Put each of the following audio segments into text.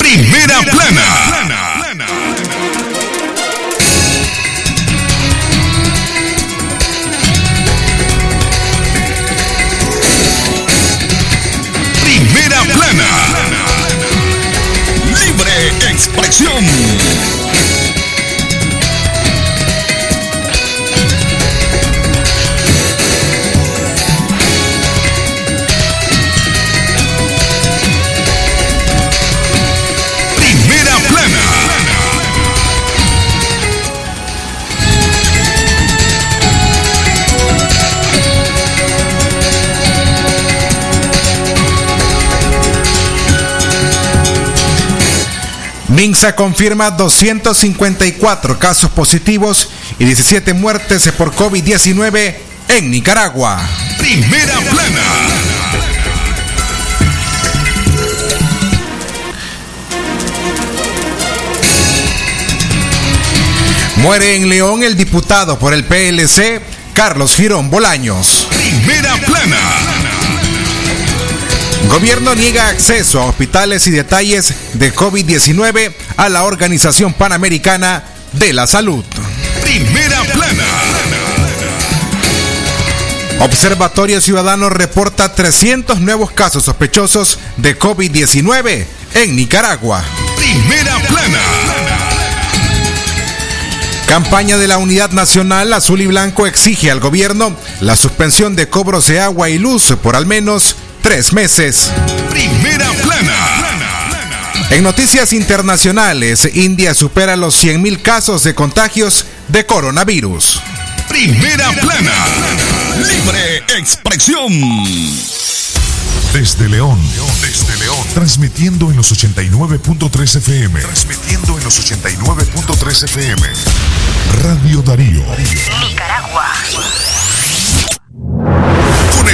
Primera plana. Primera plana. Libre expresión. Minsa confirma 254 casos positivos y 17 muertes por COVID-19 en Nicaragua. Primera plana. Muere en León el diputado por el PLC, Carlos Girón Bolaños. Primera plana. Gobierno niega acceso a hospitales y detalles de COVID-19 a la Organización Panamericana de la Salud. Primera plana. Observatorio Ciudadano reporta 300 nuevos casos sospechosos de COVID-19 en Nicaragua. Primera plana. Campaña de la Unidad Nacional Azul y Blanco exige al gobierno la suspensión de cobros de agua y luz por al menos tres meses. Primera plana. En noticias internacionales, India supera los 100.000 casos de contagios de coronavirus. Primera plana. Libre expresión. Desde León, desde León, transmitiendo en los 89.3 FM. Transmitiendo en los 89.3 FM. Radio Darío. Nicaragua.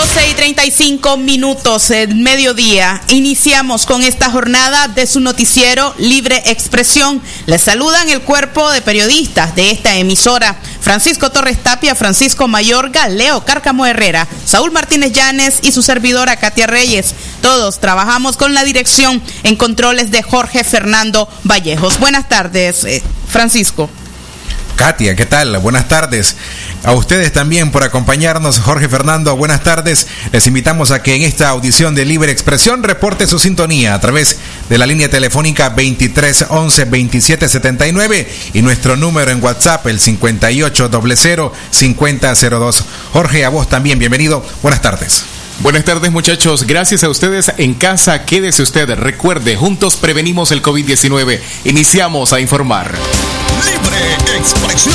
12 y 35 minutos el mediodía. Iniciamos con esta jornada de su noticiero Libre Expresión. Les saludan el cuerpo de periodistas de esta emisora. Francisco Torres Tapia, Francisco Mayorga, Leo Cárcamo Herrera, Saúl Martínez Llanes y su servidora Katia Reyes. Todos trabajamos con la dirección en controles de Jorge Fernando Vallejos. Buenas tardes, eh, Francisco. Katia, ¿qué tal? Buenas tardes. A ustedes también por acompañarnos, Jorge Fernando, buenas tardes. Les invitamos a que en esta audición de Libre Expresión reporte su sintonía a través de la línea telefónica 23 11 27 79 y nuestro número en WhatsApp, el 5800 5002. Jorge, a vos también, bienvenido. Buenas tardes. Buenas tardes muchachos, gracias a ustedes en casa, quédese usted, recuerde, juntos prevenimos el COVID-19, iniciamos a informar. Libre expresión.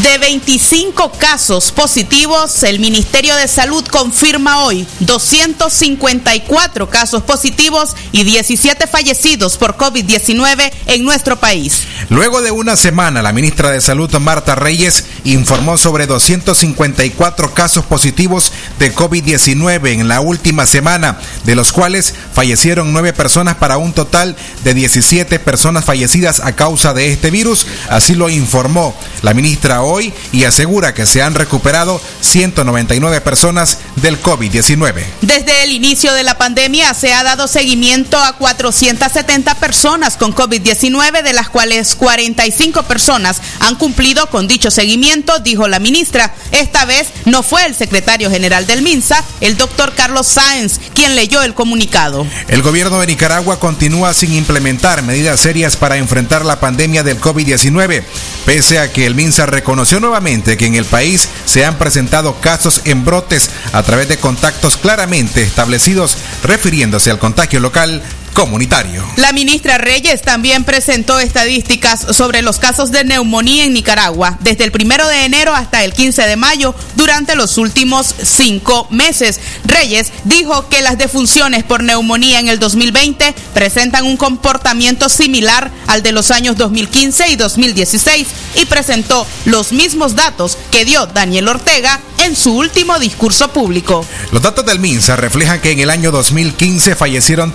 De 25 casos positivos, el Ministerio de Salud confirma hoy 254 casos positivos y 17 fallecidos por COVID-19 en nuestro país. Luego de una semana, la ministra de Salud, Marta Reyes, informó sobre 254 casos positivos de COVID-19 en la última semana, de los cuales fallecieron 9 personas para un total de 17 personas fallecidas a causa de este virus. Así lo informó la ministra hoy y asegura que se han recuperado 199 personas del COVID-19. Desde el inicio de la pandemia se ha dado seguimiento a 470 personas con COVID-19, de las cuales 45 personas han cumplido con dicho seguimiento, dijo la ministra. Esta vez no fue el secretario general del MINSA, el doctor Carlos Sáenz, quien leyó el comunicado. El gobierno de Nicaragua continúa sin implementar medidas serias para enfrentar la pandemia del COVID-19, pese a que el MINSA reconoció nuevamente que en el país se han presentado casos en brotes a través de contactos claramente establecidos refiriéndose al contagio local comunitario. La ministra Reyes también presentó estadísticas sobre los casos de neumonía en Nicaragua desde el primero de enero hasta el 15 de mayo durante los últimos cinco meses. Reyes dijo que las defunciones por neumonía en el 2020 presentan un comportamiento similar al de los años 2015 y 2016 y presentó los mismos datos que dio Daniel Ortega en su último discurso público. Los datos del MINSA reflejan que en el año 2015 fallecieron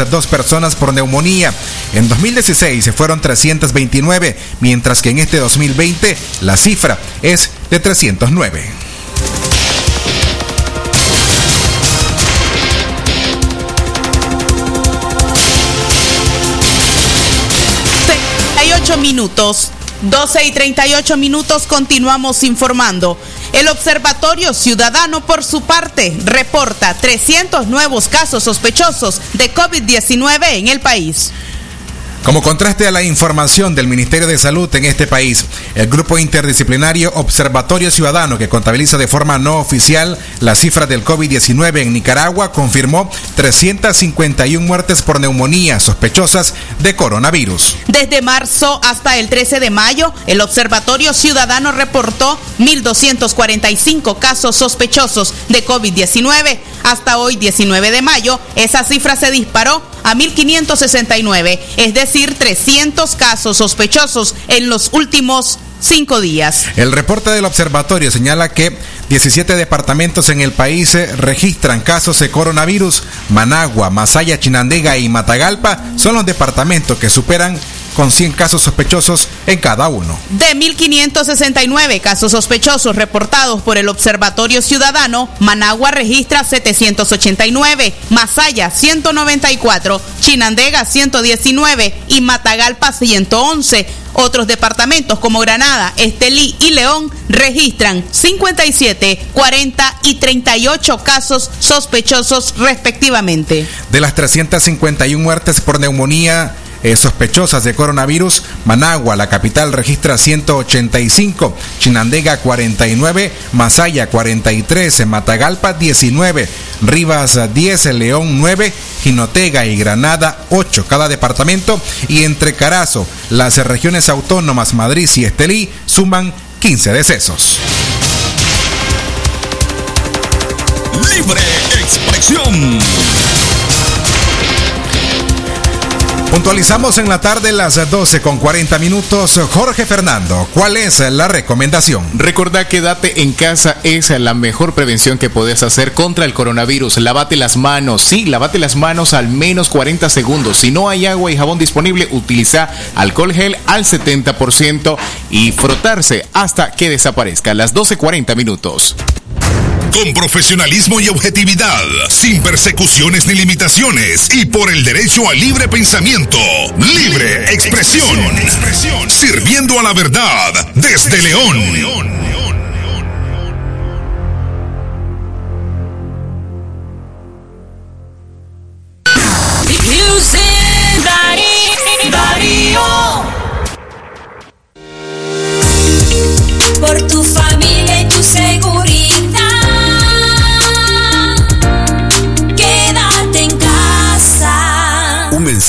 302 personas por neumonía. En 2016 se fueron 329, mientras que en este 2020 la cifra es de 309. minutos 12 y 38 minutos continuamos informando. El Observatorio Ciudadano, por su parte, reporta 300 nuevos casos sospechosos de COVID-19 en el país. Como contraste a la información del Ministerio de Salud en este país, el grupo interdisciplinario Observatorio Ciudadano, que contabiliza de forma no oficial las cifras del COVID-19 en Nicaragua, confirmó 351 muertes por neumonía sospechosas de coronavirus. Desde marzo hasta el 13 de mayo, el Observatorio Ciudadano reportó 1.245 casos sospechosos de COVID-19. Hasta hoy, 19 de mayo, esa cifra se disparó a 1.569, es decir, 300 casos sospechosos en los últimos cinco días. El reporte del observatorio señala que 17 departamentos en el país registran casos de coronavirus. Managua, Masaya, Chinandega y Matagalpa son los departamentos que superan con 100 casos sospechosos en cada uno. De 1.569 casos sospechosos reportados por el Observatorio Ciudadano, Managua registra 789, Masaya 194, Chinandega 119 y Matagalpa 111. Otros departamentos como Granada, Estelí y León registran 57, 40 y 38 casos sospechosos respectivamente. De las 351 muertes por neumonía, eh, sospechosas de coronavirus. Managua, la capital, registra 185, Chinandega 49, Masaya 43, Matagalpa 19, Rivas 10, León 9, Jinotega y Granada 8 cada departamento y entre Carazo, las regiones autónomas Madrid y Estelí suman 15 decesos. Libre expresión. Puntualizamos en la tarde las 12 con 40 minutos. Jorge Fernando, ¿cuál es la recomendación? Recordá que date en casa es la mejor prevención que puedes hacer contra el coronavirus. Lávate las manos, sí, lávate las manos al menos 40 segundos. Si no hay agua y jabón disponible, utiliza alcohol gel al 70% y frotarse hasta que desaparezca. Las 12.40 minutos con profesionalismo y objetividad, sin persecuciones ni limitaciones y por el derecho al libre pensamiento, libre expresión, sirviendo a la verdad desde León. Por tu familia y tu seguridad.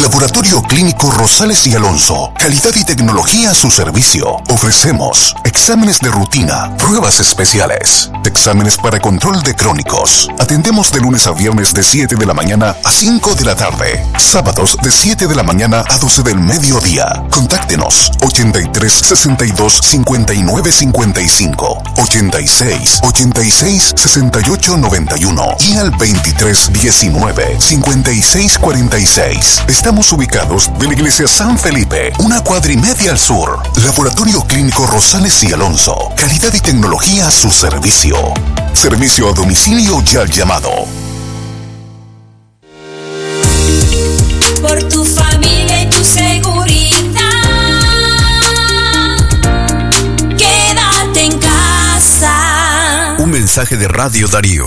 Laboratorio Clínico Rosales y Alonso. Calidad y tecnología a su servicio. Ofrecemos exámenes de rutina, pruebas especiales, exámenes para control de crónicos. Atendemos de lunes a viernes de 7 de la mañana a 5 de la tarde. Sábados de 7 de la mañana a 12 del mediodía. Contáctenos 83 62 59 55 86 86 68 91 y al 23 19 56 46. Estamos ubicados de la iglesia San Felipe, una cuadrimedia al sur. Laboratorio Clínico Rosales y Alonso. Calidad y tecnología a su servicio. Servicio a domicilio y al llamado. Por tu familia y tu seguridad. Quédate en casa. Un mensaje de Radio Darío.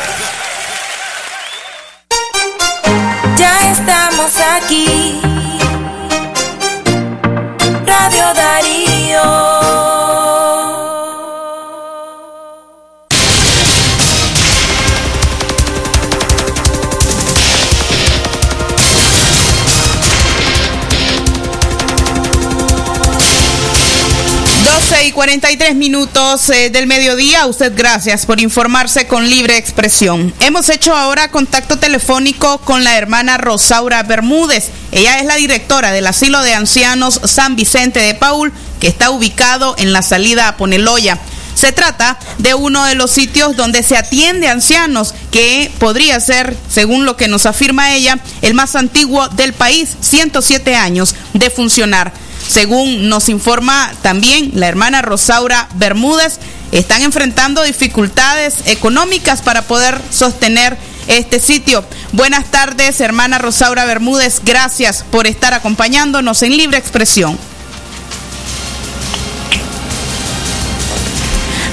Y 43 minutos eh, del mediodía. Usted gracias por informarse con libre expresión. Hemos hecho ahora contacto telefónico con la hermana Rosaura Bermúdez. Ella es la directora del Asilo de Ancianos San Vicente de Paul, que está ubicado en la salida a Poneloya. Se trata de uno de los sitios donde se atiende ancianos, que podría ser, según lo que nos afirma ella, el más antiguo del país, 107 años de funcionar. Según nos informa también la hermana Rosaura Bermúdez, están enfrentando dificultades económicas para poder sostener este sitio. Buenas tardes, hermana Rosaura Bermúdez. Gracias por estar acompañándonos en Libre Expresión.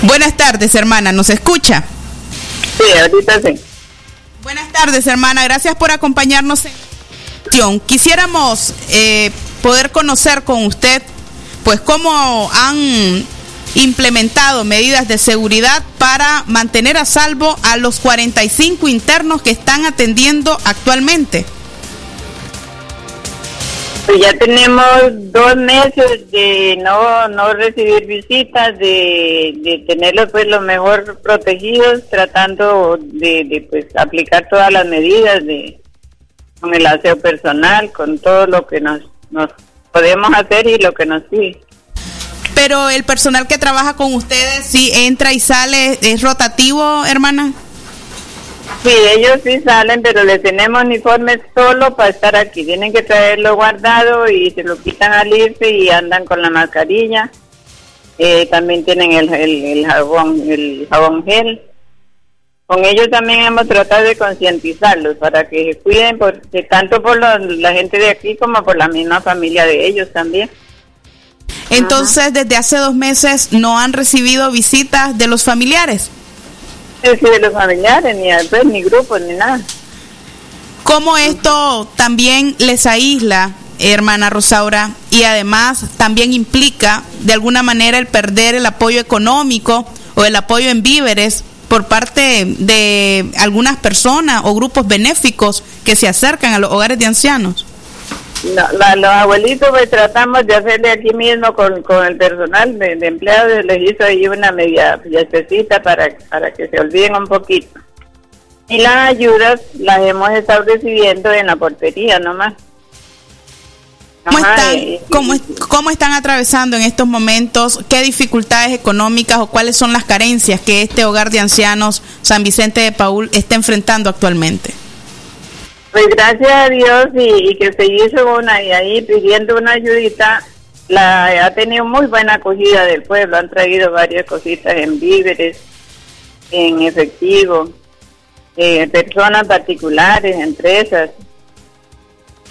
Buenas tardes, hermana. ¿Nos escucha? Sí, ahorita sí. Buenas tardes, hermana. Gracias por acompañarnos en Quisiéramos eh, poder conocer con usted, pues, cómo han implementado medidas de seguridad para mantener a salvo a los 45 internos que están atendiendo actualmente. Pues ya tenemos dos meses de no, no recibir visitas, de, de tenerlos pues lo mejor protegidos, tratando de, de pues aplicar todas las medidas de con el aseo personal, con todo lo que nos, nos podemos hacer y lo que nos sigue. Pero el personal que trabaja con ustedes, si entra y sale, ¿es rotativo, hermana? Sí, ellos sí salen, pero les tenemos uniformes solo para estar aquí. Tienen que traerlo guardado y se lo quitan al irse y andan con la mascarilla. Eh, también tienen el, el, el jabón, el jabón gel. Con ellos también hemos tratado de concientizarlos para que se cuiden, porque tanto por los- la gente de aquí como por la misma familia de ellos también. Entonces, desde hace dos meses no han recibido visitas de los familiares. Sí, sí, de los familiares, ni pues, ni grupos, ni nada. ¿Cómo esto también les aísla, hermana Rosaura, y además también implica de alguna manera el perder el apoyo económico o el apoyo en víveres por parte de algunas personas o grupos benéficos que se acercan a los hogares de ancianos? No, la- los abuelitos pues tratamos de hacerle aquí mismo con, con el personal de, de empleados, les hizo ahí una media fiestecita para, para que se olviden un poquito. Y las ayudas las hemos estado recibiendo en la portería nomás. ¿Cómo Ajá, están, y- cómo, es- cómo están atravesando en estos momentos? ¿Qué dificultades económicas o cuáles son las carencias que este hogar de ancianos San Vicente de Paul está enfrentando actualmente? Pues gracias a Dios y, y que se hizo una y ahí pidiendo una ayudita, la ha tenido muy buena acogida del pueblo, han traído varias cositas en víveres, en efectivo, eh, personas particulares, empresas.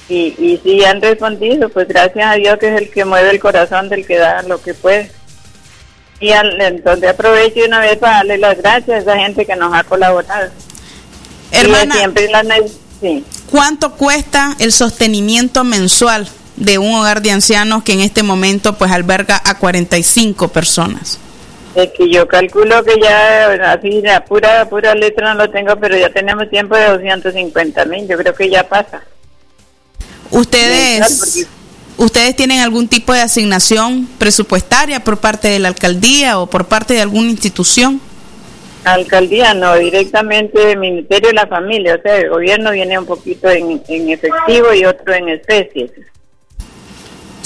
Y, y sí han respondido, pues gracias a Dios que es el que mueve el corazón del que da lo que puede. Y al- entonces aprovecho una vez para darle las gracias a esa gente que nos ha colaborado. Hermana. Y siempre sí. ¿Cuánto cuesta el sostenimiento mensual de un hogar de ancianos que en este momento pues alberga a 45 personas? Es que yo calculo que ya, así, la pura, pura letra no lo tengo, pero ya tenemos tiempo de 250 mil, yo creo que ya pasa. ¿Ustedes, ¿Ustedes tienen algún tipo de asignación presupuestaria por parte de la alcaldía o por parte de alguna institución? Alcaldía no, directamente el Ministerio de la Familia, o sea, el gobierno viene un poquito en, en efectivo y otro en especies.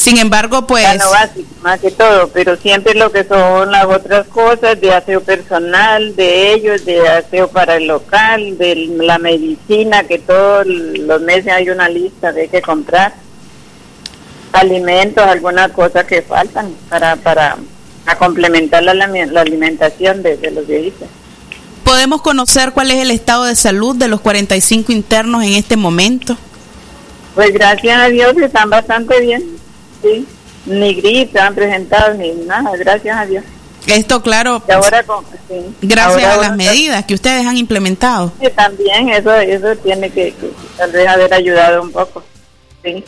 Sin embargo, pues... Ya no básico, más que todo, pero siempre lo que son las otras cosas de aseo personal, de ellos, de aseo para el local, de la medicina, que todos los meses hay una lista de que comprar, alimentos, algunas cosas que faltan para, para a complementar la, la alimentación de, de los viejitos. ¿Podemos conocer cuál es el estado de salud de los 45 internos en este momento? Pues gracias a Dios están bastante bien, sí. Ni gripe han presentado ni nada, gracias a Dios. Esto, claro, Y ahora con, sí. gracias Ahora a las medidas que ustedes han implementado. Sí, también eso, eso tiene que, que tal vez haber ayudado un poco. Sí.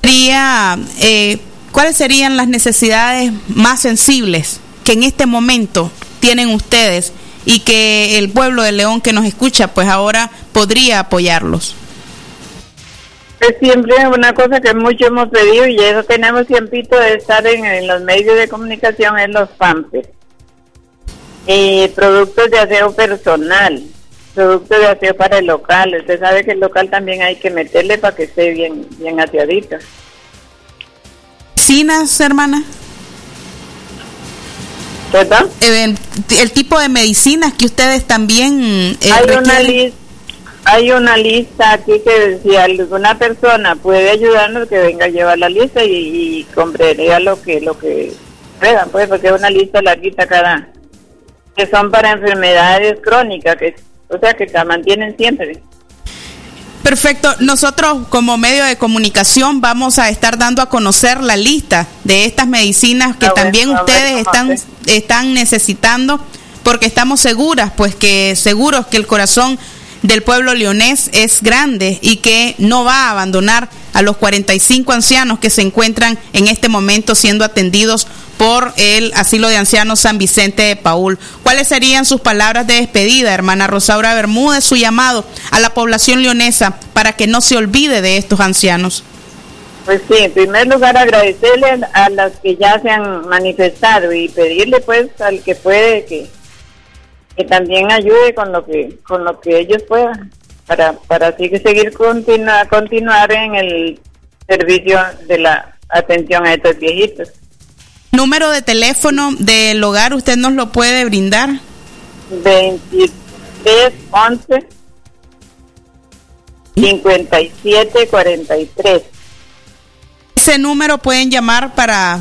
Sería, eh, ¿Cuáles serían las necesidades más sensibles que en este momento tienen ustedes y que el pueblo de León que nos escucha, pues ahora podría apoyarlos? Es siempre una cosa que mucho hemos pedido y eso tenemos tiempito de estar en, en los medios de comunicación en los pampers. Y productos de aseo personal, productos de aseo para el local. Usted sabe que el local también hay que meterle para que esté bien, bien aseadito. ¿Medicinas, hermana? ¿Perdón? Eh, el tipo de medicinas que ustedes también eh, hay una lista hay una lista aquí que si alguna persona puede ayudarnos que venga a llevar la lista y, y compraría lo que lo que puedan pues porque es una lista larguita cada que son para enfermedades crónicas que o sea que la mantienen siempre Perfecto. Nosotros como medio de comunicación vamos a estar dando a conocer la lista de estas medicinas que Ah, también a ver ustedes están, están necesitando porque estamos seguras, pues que seguros que el corazón del pueblo leonés es grande y que no va a abandonar a los 45 ancianos que se encuentran en este momento siendo atendidos por el asilo de ancianos San Vicente de Paul. ¿Cuáles serían sus palabras de despedida, hermana Rosaura Bermúdez, su llamado a la población leonesa para que no se olvide de estos ancianos? pues sí en primer lugar agradecerle a las que ya se han manifestado y pedirle pues al que puede que que también ayude con lo que con lo que ellos puedan para para así que seguir continua, continuar en el servicio de la atención a estos viejitos Número de teléfono del hogar, ¿usted nos lo puede brindar? 23 11 57 43 Ese número pueden llamar para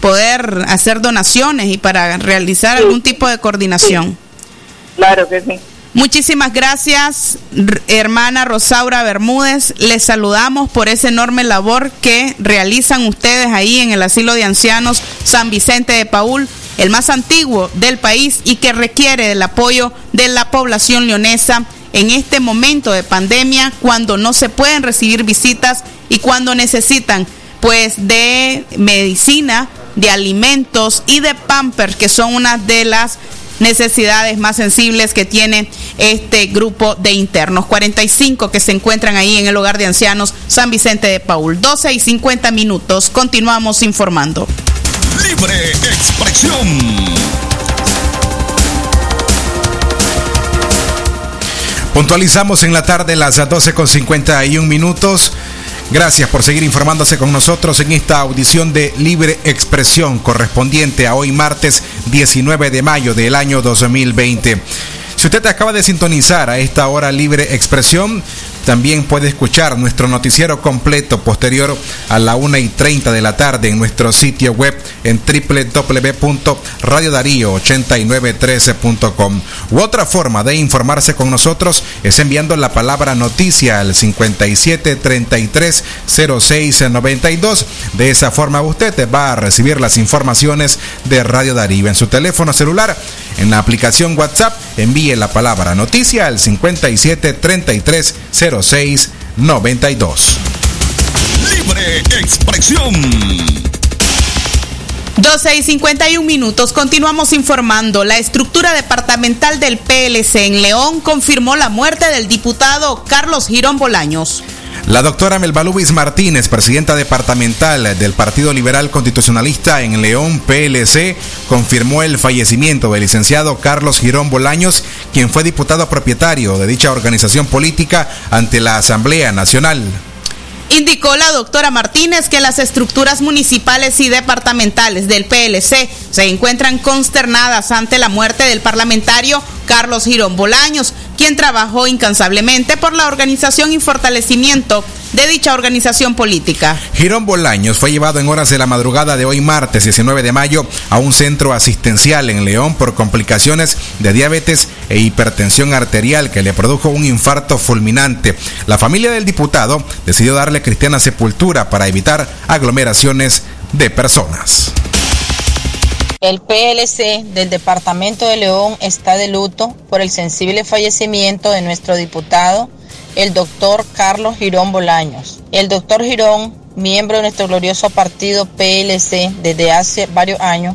poder hacer donaciones y para realizar algún tipo de coordinación. Claro que sí Muchísimas gracias, hermana Rosaura Bermúdez. Les saludamos por esa enorme labor que realizan ustedes ahí en el asilo de ancianos San Vicente de Paul, el más antiguo del país y que requiere del apoyo de la población leonesa en este momento de pandemia, cuando no se pueden recibir visitas y cuando necesitan pues de medicina, de alimentos y de pampers, que son una de las necesidades más sensibles que tiene este grupo de internos. 45 que se encuentran ahí en el hogar de ancianos San Vicente de Paul. 12 y 50 minutos. Continuamos informando. Libre expresión. Puntualizamos en la tarde las 12 con 51 minutos. Gracias por seguir informándose con nosotros en esta audición de Libre Expresión correspondiente a hoy martes 19 de mayo del año 2020. Si usted acaba de sintonizar a esta hora Libre Expresión, También puede escuchar nuestro noticiero completo posterior a la 1 y 30 de la tarde en nuestro sitio web en www.radiodarío8913.com. U otra forma de informarse con nosotros es enviando la palabra noticia al 57330692. De esa forma usted va a recibir las informaciones de Radio Darío en su teléfono celular. En la aplicación WhatsApp envíe la palabra noticia al 57330692. Libre expresión. 12 y 51 minutos. Continuamos informando. La estructura departamental del PLC en León confirmó la muerte del diputado Carlos Girón Bolaños. La doctora Melbalubis Martínez, presidenta departamental del Partido Liberal Constitucionalista en León PLC, confirmó el fallecimiento del licenciado Carlos Girón Bolaños, quien fue diputado propietario de dicha organización política ante la Asamblea Nacional. Indicó la doctora Martínez que las estructuras municipales y departamentales del PLC se encuentran consternadas ante la muerte del parlamentario Carlos Girón Bolaños, quien trabajó incansablemente por la organización y fortalecimiento de dicha organización política. Girón Bolaños fue llevado en horas de la madrugada de hoy martes 19 de mayo a un centro asistencial en León por complicaciones de diabetes e hipertensión arterial que le produjo un infarto fulminante. La familia del diputado decidió darle cristiana sepultura para evitar aglomeraciones de personas. El PLC del Departamento de León está de luto por el sensible fallecimiento de nuestro diputado, el doctor Carlos Girón Bolaños. El doctor Girón, miembro de nuestro glorioso partido PLC desde hace varios años,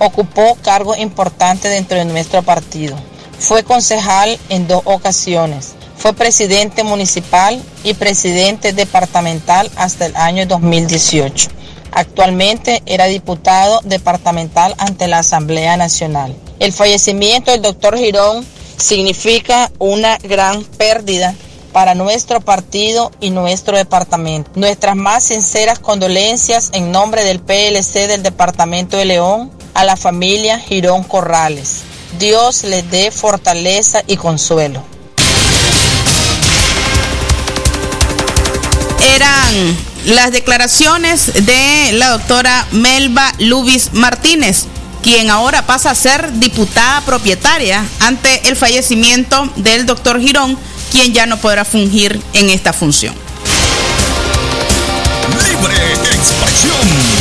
ocupó cargos importantes dentro de nuestro partido. Fue concejal en dos ocasiones. Fue presidente municipal y presidente departamental hasta el año 2018. Actualmente era diputado departamental ante la Asamblea Nacional. El fallecimiento del doctor Girón significa una gran pérdida para nuestro partido y nuestro departamento. Nuestras más sinceras condolencias en nombre del PLC del Departamento de León a la familia Girón Corrales. Dios les dé fortaleza y consuelo. Eran las declaraciones de la doctora Melba Lubis Martínez, quien ahora pasa a ser diputada propietaria ante el fallecimiento del doctor Girón, quien ya no podrá fungir en esta función. Libre expresión.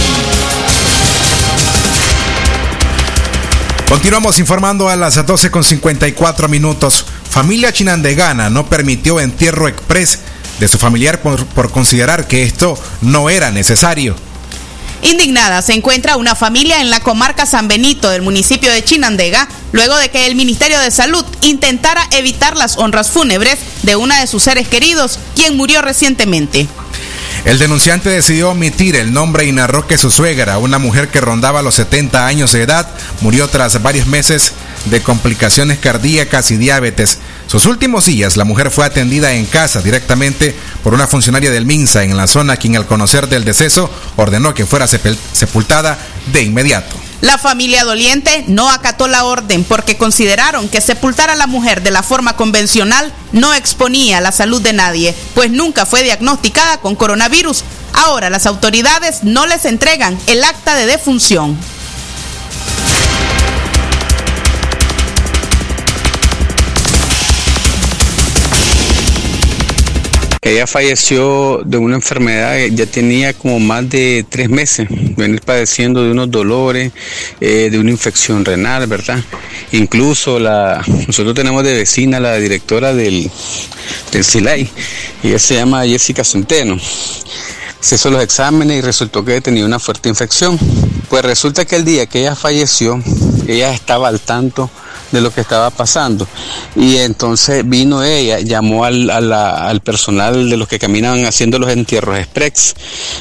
Continuamos informando a las 12 con 54 minutos. Familia Chinandegana no permitió entierro express de su familiar por, por considerar que esto no era necesario. Indignada se encuentra una familia en la comarca San Benito del municipio de Chinandega, luego de que el Ministerio de Salud intentara evitar las honras fúnebres de una de sus seres queridos, quien murió recientemente. El denunciante decidió omitir el nombre y narró que su suegra, una mujer que rondaba los 70 años de edad, murió tras varios meses de complicaciones cardíacas y diabetes. Sus últimos días, la mujer fue atendida en casa directamente por una funcionaria del MINSA en la zona, quien al conocer del deceso ordenó que fuera sepultada de inmediato. La familia doliente no acató la orden porque consideraron que sepultar a la mujer de la forma convencional no exponía la salud de nadie, pues nunca fue diagnosticada con coronavirus. Ahora las autoridades no les entregan el acta de defunción. Ella falleció de una enfermedad, ya tenía como más de tres meses, venir padeciendo de unos dolores, eh, de una infección renal, ¿verdad? Incluso la, nosotros tenemos de vecina la directora del, del ella se llama Jessica Centeno. Se hizo los exámenes y resultó que tenía una fuerte infección. Pues resulta que el día que ella falleció, ella estaba al tanto de lo que estaba pasando. Y entonces vino ella, llamó al, al personal de los que caminaban haciendo los entierros express.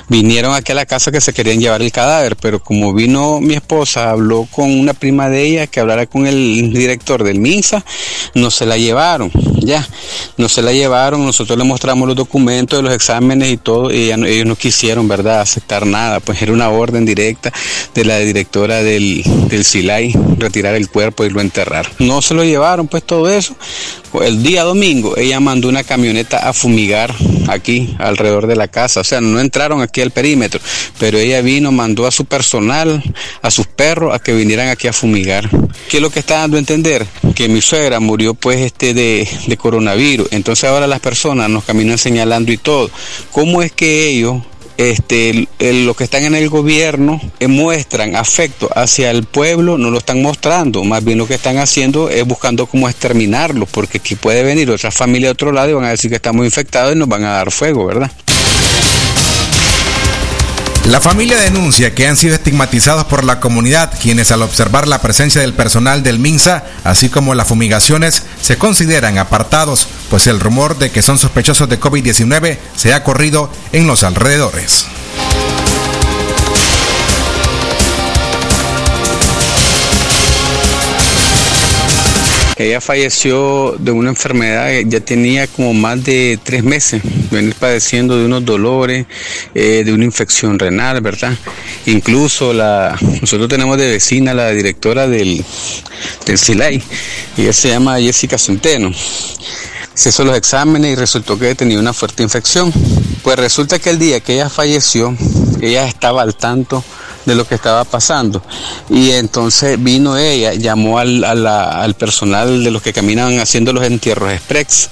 Vinieron aquí a la casa que se querían llevar el cadáver, pero como vino mi esposa, habló con una prima de ella que hablara con el director del MINSA, no se la llevaron, ya, no se la llevaron, nosotros le mostramos los documentos de los exámenes y todo, y ellos no quisieron, ¿verdad?, aceptar nada, pues era una orden directa de la directora del, del SILAI, retirar el cuerpo y lo enterrar. No se lo llevaron pues todo eso. El día domingo ella mandó una camioneta a fumigar aquí alrededor de la casa. O sea, no entraron aquí al perímetro, pero ella vino, mandó a su personal, a sus perros, a que vinieran aquí a fumigar. ¿Qué es lo que está dando a entender? Que mi suegra murió pues este de, de coronavirus. Entonces ahora las personas nos caminan señalando y todo. ¿Cómo es que ellos este, los que están en el gobierno eh, muestran afecto hacia el pueblo, no lo están mostrando, más bien lo que están haciendo es buscando cómo exterminarlo, porque aquí puede venir otra familia de otro lado y van a decir que estamos infectados y nos van a dar fuego, ¿verdad? La familia denuncia que han sido estigmatizados por la comunidad, quienes al observar la presencia del personal del MINSA, así como las fumigaciones, se consideran apartados, pues el rumor de que son sospechosos de COVID-19 se ha corrido en los alrededores. Ella falleció de una enfermedad, ya tenía como más de tres meses, venir padeciendo de unos dolores, eh, de una infección renal, ¿verdad? Incluso la, nosotros tenemos de vecina la directora del, del CILAI, ella se llama Jessica Centeno. Se hizo los exámenes y resultó que tenía una fuerte infección. Pues resulta que el día que ella falleció, ella estaba al tanto de lo que estaba pasando. Y entonces vino ella, llamó al, al personal de los que caminan haciendo los entierros express.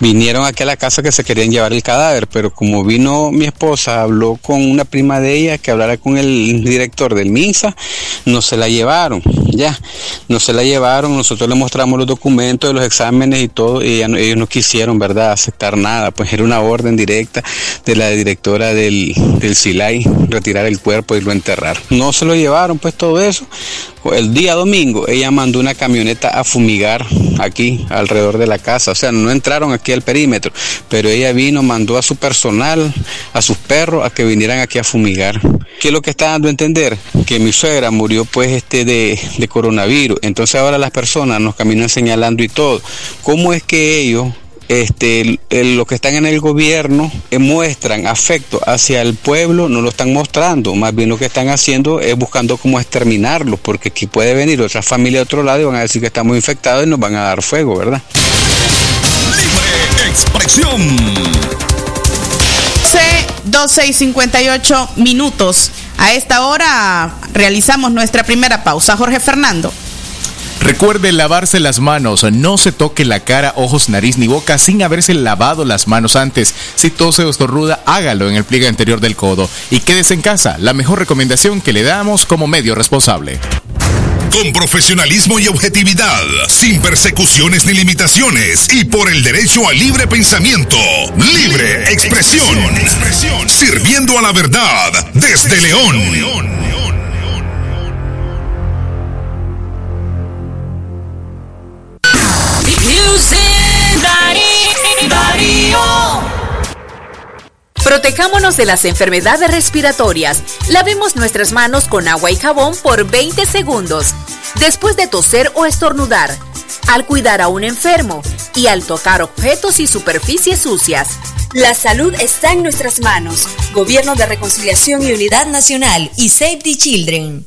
Vinieron aquí a la casa que se querían llevar el cadáver, pero como vino mi esposa, habló con una prima de ella que hablara con el director del MINSA, no se la llevaron, ya, no se la llevaron, nosotros le mostramos los documentos de los exámenes y todo, y ellos no quisieron, ¿verdad?, aceptar nada, pues era una orden directa de la directora del, del SILAI, retirar el cuerpo y lo enterrar. No se lo llevaron, pues todo eso. El día domingo ella mandó una camioneta a fumigar aquí alrededor de la casa. O sea, no entraron aquí al perímetro, pero ella vino, mandó a su personal, a sus perros, a que vinieran aquí a fumigar. ¿Qué es lo que está dando a entender? Que mi suegra murió pues este de, de coronavirus. Entonces ahora las personas nos caminan señalando y todo. ¿Cómo es que ellos este, los que están en el gobierno eh, muestran afecto hacia el pueblo, no lo están mostrando, más bien lo que están haciendo es buscando cómo exterminarlos, porque aquí puede venir otra familia de otro lado y van a decir que estamos infectados y nos van a dar fuego, ¿verdad? Libre expresión. C 12 y 58 minutos. A esta hora realizamos nuestra primera pausa. Jorge Fernando. Recuerde lavarse las manos, no se toque la cara, ojos, nariz ni boca sin haberse lavado las manos antes. Si tose o estornuda, hágalo en el pliegue anterior del codo y quédese en casa, la mejor recomendación que le damos como medio responsable. Con profesionalismo y objetividad, sin persecuciones ni limitaciones y por el derecho al libre pensamiento, libre expresión, sirviendo a la verdad desde León. Protejámonos de las enfermedades respiratorias. Lavemos nuestras manos con agua y jabón por 20 segundos. Después de toser o estornudar, al cuidar a un enfermo y al tocar objetos y superficies sucias. La salud está en nuestras manos. Gobierno de Reconciliación y Unidad Nacional y Save the Children.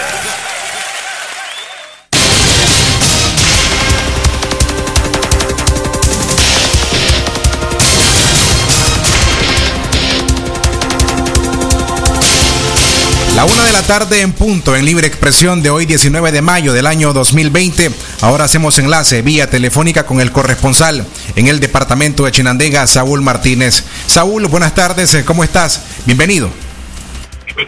La una de la tarde en punto en libre expresión de hoy 19 de mayo del año 2020. Ahora hacemos enlace vía telefónica con el corresponsal en el departamento de Chinandega, Saúl Martínez. Saúl, buenas tardes, ¿cómo estás? Bienvenido.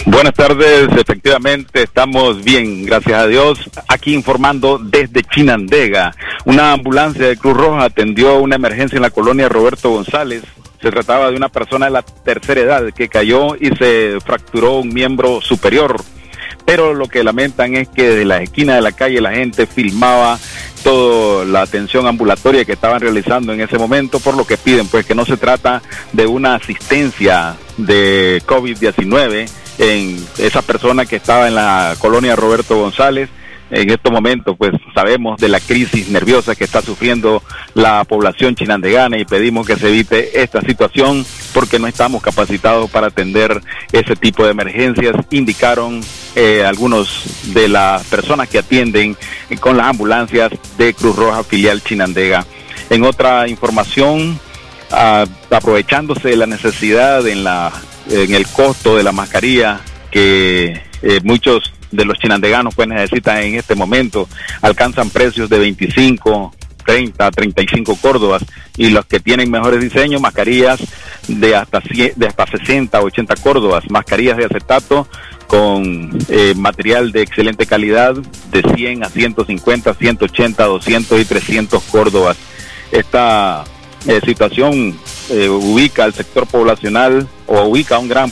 Buenas tardes, efectivamente estamos bien, gracias a Dios. Aquí informando desde Chinandega. Una ambulancia de Cruz Roja atendió una emergencia en la colonia Roberto González. Se trataba de una persona de la tercera edad que cayó y se fracturó un miembro superior. Pero lo que lamentan es que de la esquina de la calle la gente filmaba toda la atención ambulatoria que estaban realizando en ese momento, por lo que piden pues que no se trata de una asistencia de COVID-19 en esa persona que estaba en la colonia Roberto González. En estos momentos, pues sabemos de la crisis nerviosa que está sufriendo la población chinandegana y pedimos que se evite esta situación porque no estamos capacitados para atender ese tipo de emergencias, indicaron eh, algunos de las personas que atienden con las ambulancias de Cruz Roja filial Chinandega. En otra información, aprovechándose de la necesidad en la en el costo de la mascarilla que eh, muchos de los chinandeganos pues necesitan en este momento, alcanzan precios de 25, 30, 35 córdobas y los que tienen mejores diseños, mascarillas de hasta, de hasta 60, 80 córdobas, mascarillas de acetato con eh, material de excelente calidad de 100 a 150, 180, 200 y 300 córdobas. Esta eh, situación eh, ubica al sector poblacional o ubica a un gran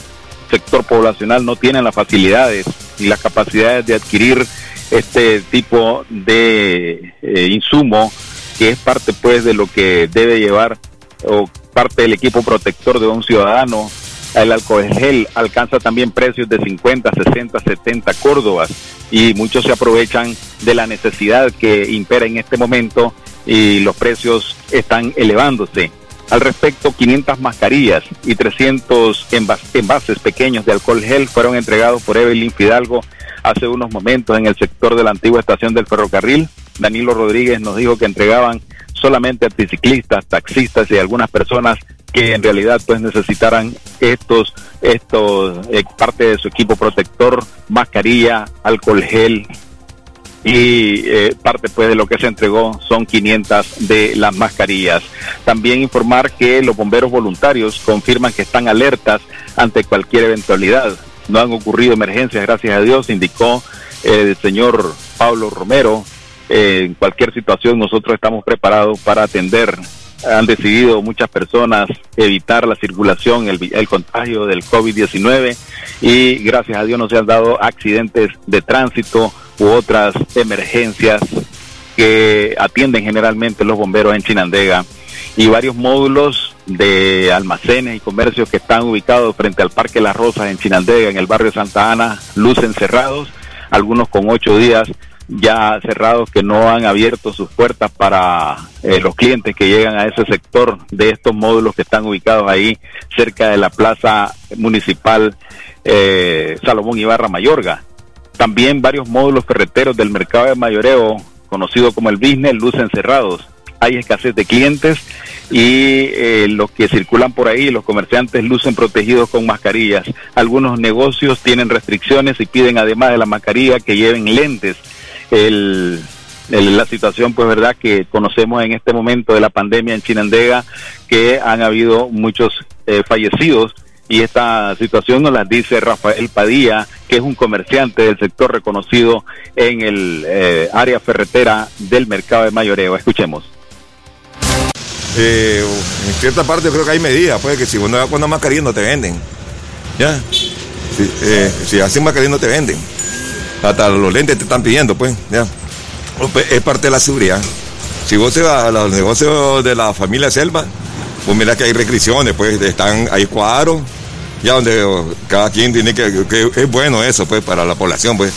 sector poblacional no tienen las facilidades y las capacidades de adquirir este tipo de eh, insumo que es parte pues de lo que debe llevar o parte del equipo protector de un ciudadano el alcohol gel alcanza también precios de 50, 60, 70 córdobas y muchos se aprovechan de la necesidad que impera en este momento y los precios están elevándose. Al respecto, 500 mascarillas y 300 envases pequeños de alcohol gel fueron entregados por Evelyn Fidalgo hace unos momentos en el sector de la antigua estación del ferrocarril. Danilo Rodríguez nos dijo que entregaban solamente a biciclistas, taxistas y algunas personas que en realidad pues necesitaran estos, estos, eh, parte de su equipo protector, mascarilla, alcohol gel, y eh, parte pues de lo que se entregó son 500 de las mascarillas. También informar que los bomberos voluntarios confirman que están alertas ante cualquier eventualidad. No han ocurrido emergencias, gracias a Dios, indicó el señor Pablo Romero. Eh, en cualquier situación nosotros estamos preparados para atender. Han decidido muchas personas evitar la circulación, el, el contagio del COVID-19 y gracias a Dios no se han dado accidentes de tránsito u otras emergencias que atienden generalmente los bomberos en Chinandega y varios módulos de almacenes y comercios que están ubicados frente al Parque Las Rosas en Chinandega, en el barrio Santa Ana, lucen cerrados, algunos con ocho días ya cerrados que no han abierto sus puertas para eh, los clientes que llegan a ese sector de estos módulos que están ubicados ahí cerca de la plaza municipal eh, Salomón Ibarra Mayorga. También varios módulos ferreteros del mercado de mayoreo, conocido como el business, lucen cerrados. Hay escasez de clientes y eh, los que circulan por ahí, los comerciantes lucen protegidos con mascarillas. Algunos negocios tienen restricciones y piden además de la mascarilla que lleven lentes. El, la situación, pues verdad, que conocemos en este momento de la pandemia en Chinandega, que han habido muchos eh, fallecidos y esta situación nos la dice Rafael Padilla, que es un comerciante del sector reconocido en el eh, área ferretera del mercado de mayoreo. Escuchemos. Eh, en cierta parte creo que hay medidas, pues que si uno va con mascarilla no te venden. ¿Ya? Si, eh, si hacen mascarilla no te venden. Hasta los lentes te están pidiendo, pues. ¿Ya? Pues, es parte de la seguridad. Si vos te vas a los negocios de la familia Selva, pues mira que hay restricciones, pues están, hay cuadros, ya donde cada quien tiene que, que, es bueno eso pues para la población pues.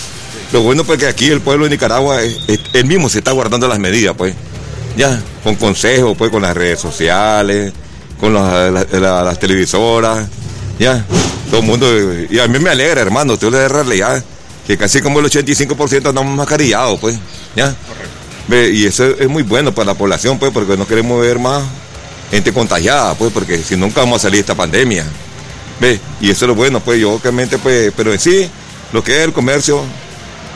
Lo bueno pues que aquí el pueblo de Nicaragua él mismo se está guardando las medidas pues. Ya con consejos pues con las redes sociales con las, las, televisoras ya. Todo el mundo y a mí me alegra hermano usted le realidad que casi como el 85% andamos mascarillados pues ya. Y eso es muy bueno para la población pues porque no queremos ver más gente contagiada pues porque si nunca vamos a salir de esta pandemia ¿Ve? Y eso es lo bueno, pues yo obviamente, pues, pero en sí, lo que es el comercio,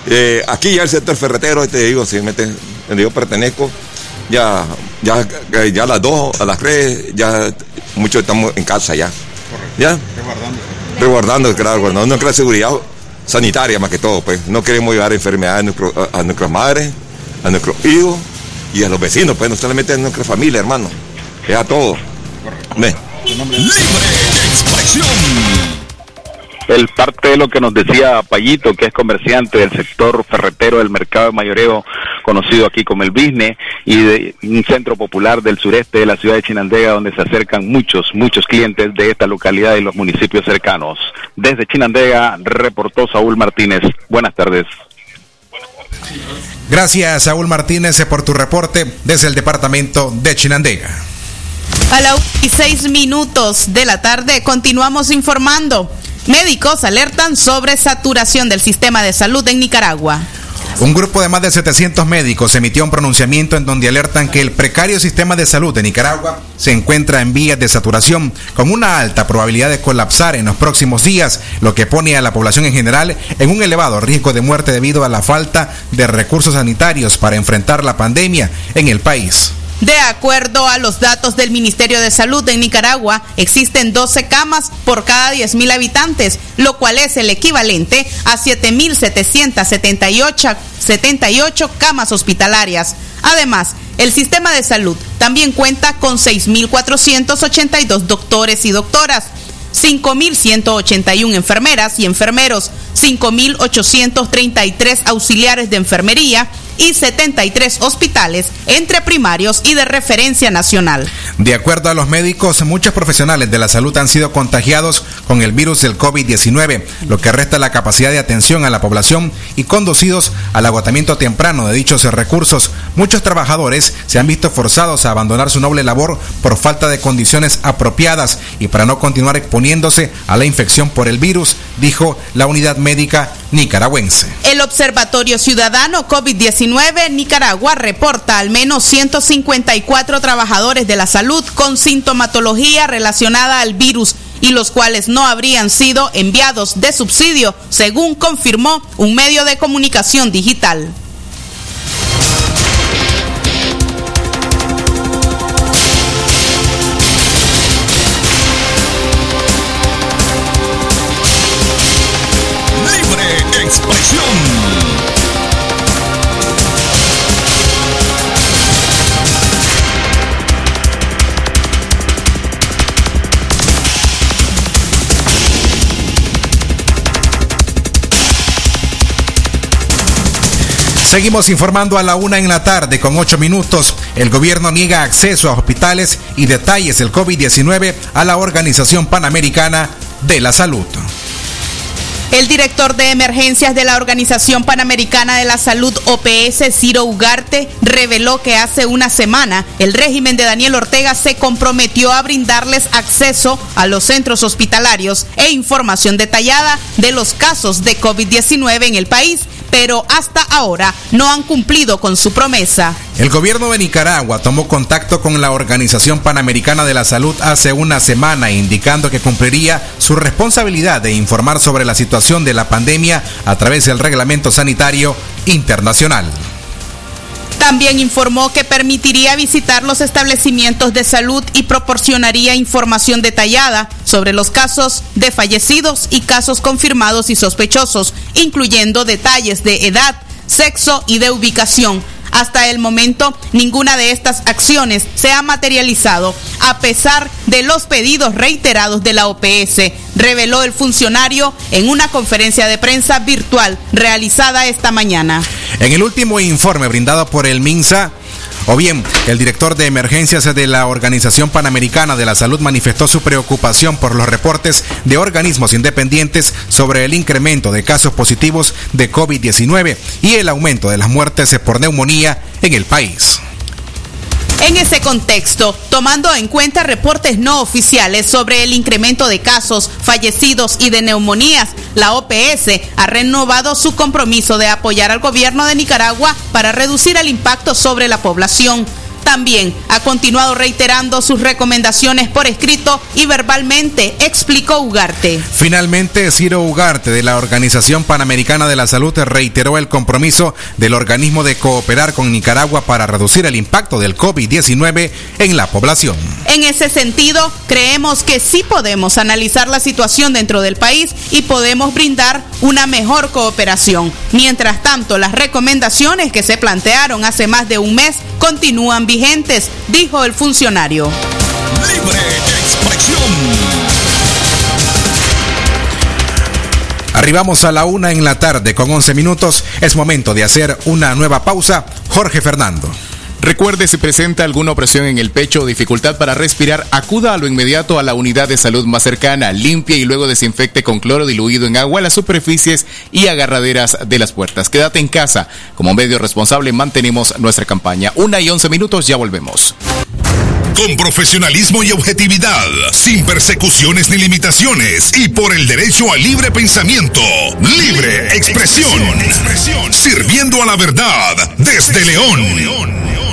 eh, aquí ya el sector ferretero, te digo, si me donde yo pertenezco, ya, ya, ya a las dos, a las tres, ya muchos estamos en casa ya. ¿Ya? resguardando, claro, guardando nuestra seguridad sanitaria más que todo, pues. No queremos llevar enfermedades a, nuestro- a- a nuestras madres, a nuestros hijos y a los vecinos, pues, no solamente a nuestra familia, hermano. Es a todos. Ve. El parte de lo que nos decía Payito, que es comerciante del sector ferretero del mercado de mayoreo, conocido aquí como el Bisne, y de un centro popular del sureste de la ciudad de Chinandega, donde se acercan muchos, muchos clientes de esta localidad y los municipios cercanos. Desde Chinandega, reportó Saúl Martínez. Buenas tardes. Gracias, Saúl Martínez, por tu reporte desde el departamento de Chinandega. A las y seis minutos de la tarde continuamos informando. Médicos alertan sobre saturación del sistema de salud en Nicaragua. Un grupo de más de 700 médicos emitió un pronunciamiento en donde alertan que el precario sistema de salud de Nicaragua se encuentra en vías de saturación con una alta probabilidad de colapsar en los próximos días, lo que pone a la población en general en un elevado riesgo de muerte debido a la falta de recursos sanitarios para enfrentar la pandemia en el país. De acuerdo a los datos del Ministerio de Salud en Nicaragua, existen 12 camas por cada 10.000 habitantes, lo cual es el equivalente a 7.778 78 camas hospitalarias. Además, el sistema de salud también cuenta con 6.482 doctores y doctoras. 5.181 enfermeras y enfermeros, 5.833 auxiliares de enfermería y 73 hospitales entre primarios y de referencia nacional. De acuerdo a los médicos, muchos profesionales de la salud han sido contagiados con el virus del COVID-19, lo que resta la capacidad de atención a la población y conducidos al agotamiento temprano de dichos recursos. Muchos trabajadores se han visto forzados a abandonar su noble labor por falta de condiciones apropiadas y para no continuar exponiéndose a la infección por el virus, dijo la unidad médica nicaragüense. El Observatorio Ciudadano COVID-19 Nicaragua reporta al menos 154 trabajadores de la salud con sintomatología relacionada al virus y los cuales no habrían sido enviados de subsidio, según confirmó un medio de comunicación digital. Seguimos informando a la una en la tarde con ocho minutos. El gobierno niega acceso a hospitales y detalles del COVID-19 a la Organización Panamericana de la Salud. El director de emergencias de la Organización Panamericana de la Salud, OPS, Ciro Ugarte, reveló que hace una semana el régimen de Daniel Ortega se comprometió a brindarles acceso a los centros hospitalarios e información detallada de los casos de COVID-19 en el país, pero hasta ahora no han cumplido con su promesa. El gobierno de Nicaragua tomó contacto con la Organización Panamericana de la Salud hace una semana indicando que cumpliría su responsabilidad de informar sobre la situación de la pandemia a través del reglamento sanitario internacional. También informó que permitiría visitar los establecimientos de salud y proporcionaría información detallada sobre los casos de fallecidos y casos confirmados y sospechosos, incluyendo detalles de edad, sexo y de ubicación. Hasta el momento, ninguna de estas acciones se ha materializado, a pesar de los pedidos reiterados de la OPS, reveló el funcionario en una conferencia de prensa virtual realizada esta mañana. En el último informe brindado por el MINSA, o bien, el director de emergencias de la Organización Panamericana de la Salud manifestó su preocupación por los reportes de organismos independientes sobre el incremento de casos positivos de COVID-19 y el aumento de las muertes por neumonía en el país. En ese contexto, tomando en cuenta reportes no oficiales sobre el incremento de casos, fallecidos y de neumonías, la OPS ha renovado su compromiso de apoyar al gobierno de Nicaragua para reducir el impacto sobre la población. También ha continuado reiterando sus recomendaciones por escrito y verbalmente, explicó Ugarte. Finalmente, Ciro Ugarte de la Organización Panamericana de la Salud reiteró el compromiso del organismo de cooperar con Nicaragua para reducir el impacto del COVID-19 en la población. En ese sentido, creemos que sí podemos analizar la situación dentro del país y podemos brindar una mejor cooperación. Mientras tanto, las recomendaciones que se plantearon hace más de un mes continúan vigentes, dijo el funcionario. Libre expresión. Arribamos a la una en la tarde con 11 minutos. Es momento de hacer una nueva pausa. Jorge Fernando. Recuerde si presenta alguna opresión en el pecho o dificultad para respirar, acuda a lo inmediato a la unidad de salud más cercana, limpie y luego desinfecte con cloro diluido en agua las superficies y agarraderas de las puertas. Quédate en casa. Como medio responsable mantenemos nuestra campaña. Una y once minutos, ya volvemos. Con profesionalismo y objetividad, sin persecuciones ni limitaciones y por el derecho al libre pensamiento, libre expresión, sirviendo a la verdad desde León.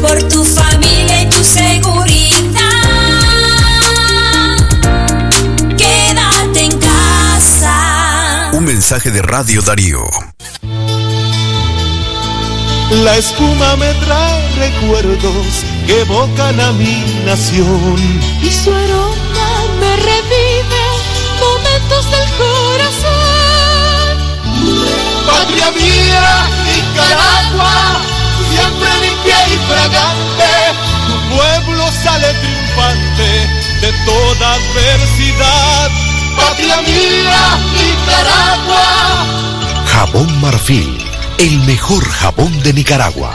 Por tu familia y tu seguridad. Quédate en casa. Un mensaje de Radio Darío. La espuma me trae recuerdos que evocan a mi nación. y su aroma me revive momentos del corazón. Patria mía, Nicaragua, siempre limpia y fragante, tu pueblo sale triunfante de toda adversidad. Patria mía, Nicaragua. Jabón Marfil, el mejor jabón de Nicaragua.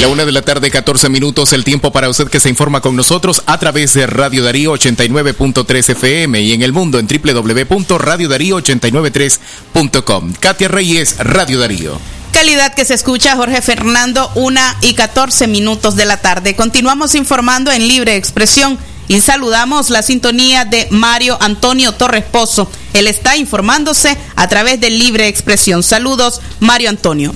La una de la tarde, 14 minutos, el tiempo para usted que se informa con nosotros a través de Radio Darío 89.3 FM y en el mundo en www.radiodarío893.com. Katia Reyes, Radio Darío. Calidad que se escucha, Jorge Fernando, una y 14 minutos de la tarde. Continuamos informando en libre expresión y saludamos la sintonía de Mario Antonio Torres Pozo. Él está informándose a través de libre expresión. Saludos, Mario Antonio.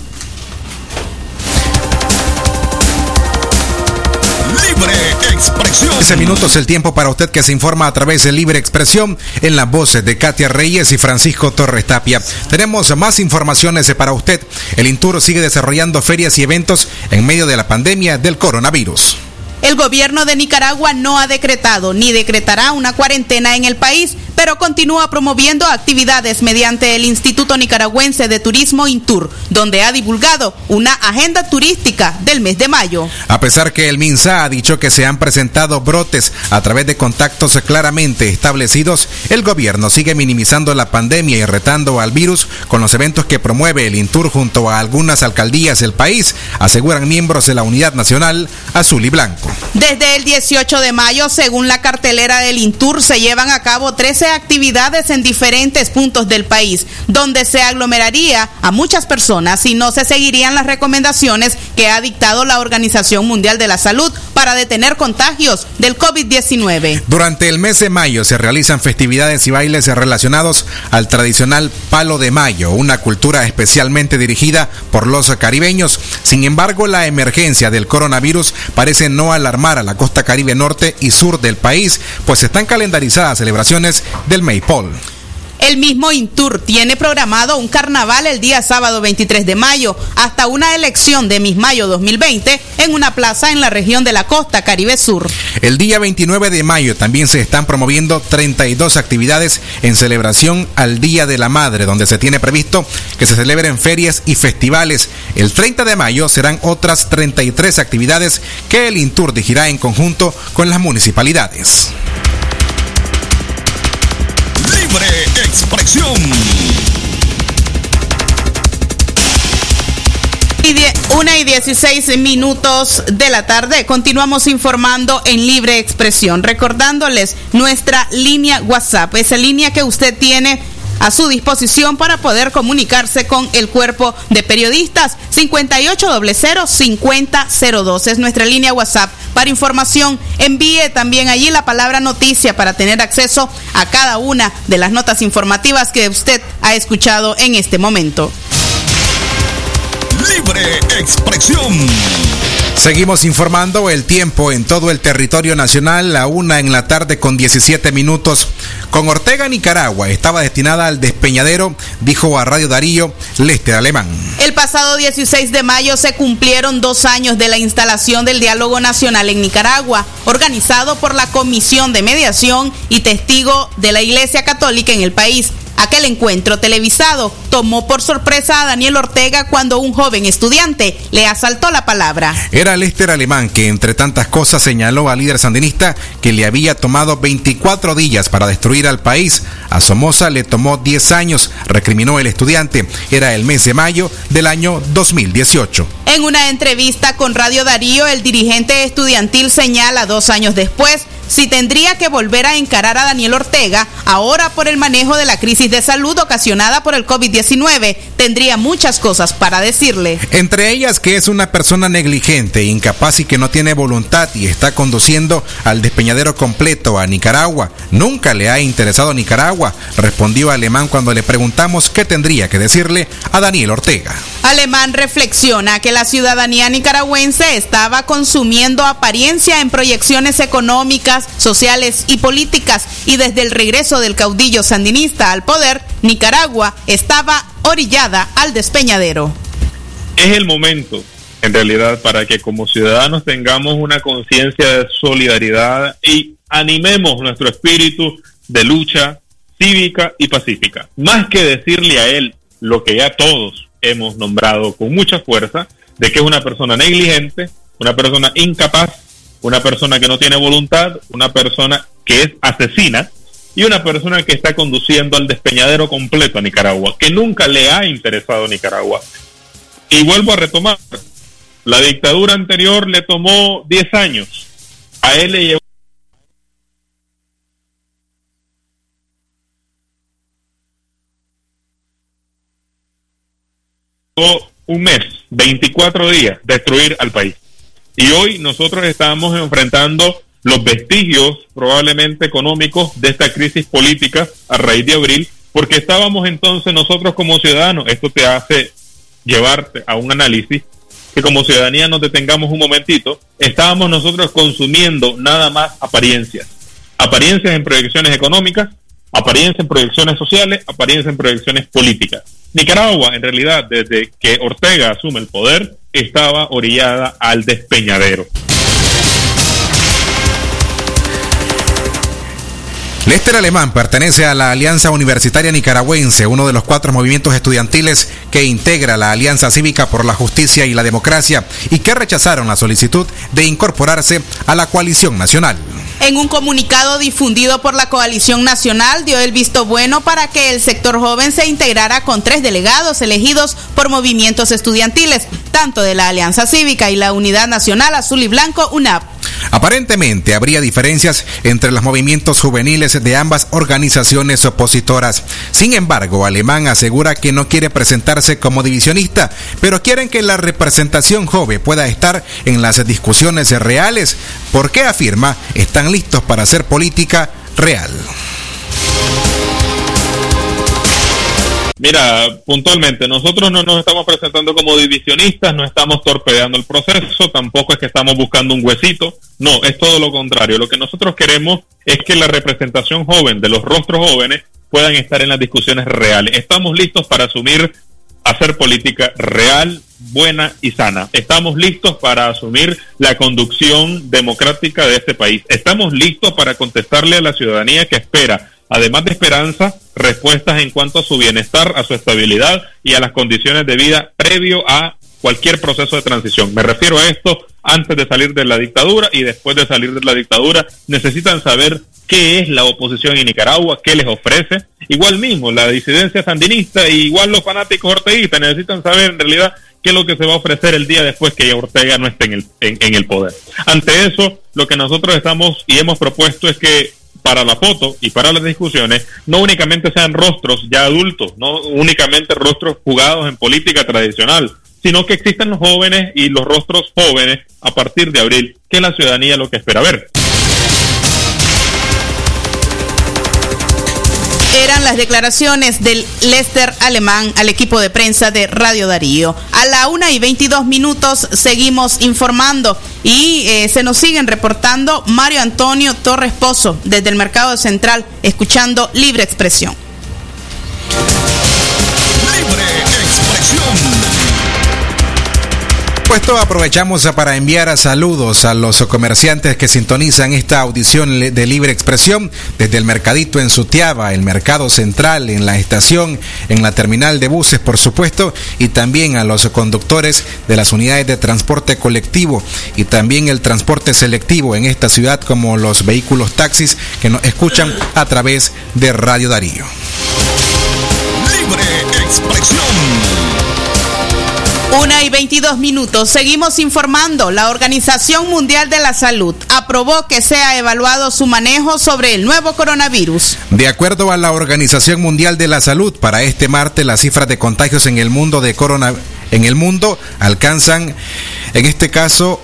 Expresión. 15 minutos el tiempo para usted que se informa a través de Libre Expresión en las voces de Katia Reyes y Francisco Torres Tapia. Tenemos más informaciones para usted. El Intur sigue desarrollando ferias y eventos en medio de la pandemia del coronavirus. El gobierno de Nicaragua no ha decretado ni decretará una cuarentena en el país, pero continúa promoviendo actividades mediante el Instituto Nicaragüense de Turismo Intur, donde ha divulgado una agenda turística del mes de mayo. A pesar que el MINSA ha dicho que se han presentado brotes a través de contactos claramente establecidos, el gobierno sigue minimizando la pandemia y retando al virus con los eventos que promueve el Intur junto a algunas alcaldías del país, aseguran miembros de la Unidad Nacional Azul y Blanco. Desde el 18 de mayo, según la cartelera del Intur, se llevan a cabo 13 actividades en diferentes puntos del país, donde se aglomeraría a muchas personas y no se seguirían las recomendaciones que ha dictado la Organización Mundial de la Salud para detener contagios del COVID-19. Durante el mes de mayo se realizan festividades y bailes relacionados al tradicional palo de mayo, una cultura especialmente dirigida por los caribeños. Sin embargo, la emergencia del coronavirus parece no alarmar a la costa caribe norte y sur del país, pues están calendarizadas celebraciones del Maypole. El mismo Intur tiene programado un carnaval el día sábado 23 de mayo, hasta una elección de Miss Mayo 2020 en una plaza en la región de la costa Caribe Sur. El día 29 de mayo también se están promoviendo 32 actividades en celebración al Día de la Madre, donde se tiene previsto que se celebren ferias y festivales. El 30 de mayo serán otras 33 actividades que el Intur dirigirá en conjunto con las municipalidades. Libre expresión. Una y 16 minutos de la tarde. Continuamos informando en libre expresión, recordándoles nuestra línea WhatsApp, esa línea que usted tiene a su disposición para poder comunicarse con el cuerpo de periodistas. 5800-5002 es nuestra línea WhatsApp para información. Envíe también allí la palabra noticia para tener acceso a cada una de las notas informativas que usted ha escuchado en este momento. Libre expresión. Seguimos informando el tiempo en todo el territorio nacional, la una en la tarde con 17 minutos. Con Ortega, Nicaragua, estaba destinada al despeñadero, dijo a Radio Darío Lester Alemán. El pasado 16 de mayo se cumplieron dos años de la instalación del Diálogo Nacional en Nicaragua, organizado por la Comisión de Mediación y Testigo de la Iglesia Católica en el país. Aquel encuentro televisado tomó por sorpresa a Daniel Ortega cuando un joven estudiante le asaltó la palabra. Era Lester Alemán que, entre tantas cosas, señaló al líder sandinista que le había tomado 24 días para destruir al país. A Somoza le tomó 10 años, recriminó el estudiante. Era el mes de mayo del año 2018. En una entrevista con Radio Darío, el dirigente estudiantil señala dos años después si tendría que volver a encarar a Daniel Ortega, ahora por el manejo de la crisis de salud ocasionada por el COVID-19, tendría muchas cosas para decirle. Entre ellas que es una persona negligente, incapaz y que no tiene voluntad y está conduciendo al despeñadero completo a Nicaragua. Nunca le ha interesado Nicaragua, respondió Alemán cuando le preguntamos qué tendría que decirle a Daniel Ortega. Alemán reflexiona que la ciudadanía nicaragüense estaba consumiendo apariencia en proyecciones económicas, sociales y políticas y desde el regreso del caudillo sandinista al poder, Nicaragua estaba orillada al despeñadero. es el momento, en realidad, para que como ciudadanos tengamos una conciencia de solidaridad y animemos nuestro espíritu de lucha cívica y pacífica. Más que decirle a él lo que ya todos hemos nombrado con mucha fuerza, de que es una persona negligente, una persona incapaz, una persona que no tiene voluntad, una persona que es asesina y una persona que está conduciendo al despeñadero completo a Nicaragua, que nunca le ha interesado Nicaragua. Y vuelvo a retomar, la dictadura anterior le tomó 10 años, a él le llevó un mes, 24 días, destruir al país. Y hoy nosotros estamos enfrentando los vestigios probablemente económicos de esta crisis política a raíz de abril, porque estábamos entonces nosotros como ciudadanos, esto te hace llevarte a un análisis, que como ciudadanía nos detengamos un momentito, estábamos nosotros consumiendo nada más apariencias, apariencias en proyecciones económicas, apariencias en proyecciones sociales, apariencias en proyecciones políticas. Nicaragua, en realidad, desde que Ortega asume el poder, estaba orillada al despeñadero. Lester Alemán pertenece a la Alianza Universitaria Nicaragüense, uno de los cuatro movimientos estudiantiles que integra la Alianza Cívica por la Justicia y la Democracia y que rechazaron la solicitud de incorporarse a la coalición nacional. En un comunicado difundido por la Coalición Nacional dio el visto bueno para que el sector joven se integrara con tres delegados elegidos por movimientos estudiantiles, tanto de la Alianza Cívica y la Unidad Nacional Azul y Blanco UNAP. Aparentemente habría diferencias entre los movimientos juveniles de ambas organizaciones opositoras. Sin embargo, Alemán asegura que no quiere presentarse como divisionista, pero quieren que la representación joven pueda estar en las discusiones reales, porque afirma están listos para hacer política real. Mira, puntualmente, nosotros no nos estamos presentando como divisionistas, no estamos torpedeando el proceso, tampoco es que estamos buscando un huesito, no, es todo lo contrario. Lo que nosotros queremos es que la representación joven de los rostros jóvenes puedan estar en las discusiones reales. Estamos listos para asumir, hacer política real, buena y sana. Estamos listos para asumir la conducción democrática de este país. Estamos listos para contestarle a la ciudadanía que espera además de esperanza, respuestas en cuanto a su bienestar, a su estabilidad y a las condiciones de vida previo a cualquier proceso de transición. Me refiero a esto antes de salir de la dictadura y después de salir de la dictadura. Necesitan saber qué es la oposición en Nicaragua, qué les ofrece. Igual mismo, la disidencia sandinista igual los fanáticos orteguistas necesitan saber en realidad qué es lo que se va a ofrecer el día después que Ortega no esté en el, en el poder. Ante eso, lo que nosotros estamos y hemos propuesto es que para la foto y para las discusiones no únicamente sean rostros ya adultos, no únicamente rostros jugados en política tradicional, sino que existan los jóvenes y los rostros jóvenes a partir de abril, que la ciudadanía lo que espera ver. Las declaraciones del Lester Alemán al equipo de prensa de Radio Darío. A la una y 22 minutos seguimos informando y eh, se nos siguen reportando Mario Antonio Torres Pozo desde el Mercado Central, escuchando Libre Expresión. Supuesto, aprovechamos para enviar saludos a los comerciantes que sintonizan esta audición de libre expresión desde el Mercadito en Sutiaba, el Mercado Central, en la estación, en la terminal de buses, por supuesto, y también a los conductores de las unidades de transporte colectivo y también el transporte selectivo en esta ciudad, como los vehículos taxis que nos escuchan a través de Radio Darío. Libre expresión. Una y 22 minutos. Seguimos informando. La Organización Mundial de la Salud aprobó que sea evaluado su manejo sobre el nuevo coronavirus. De acuerdo a la Organización Mundial de la Salud, para este martes las cifras de contagios en el mundo de corona en el mundo alcanzan, en este caso,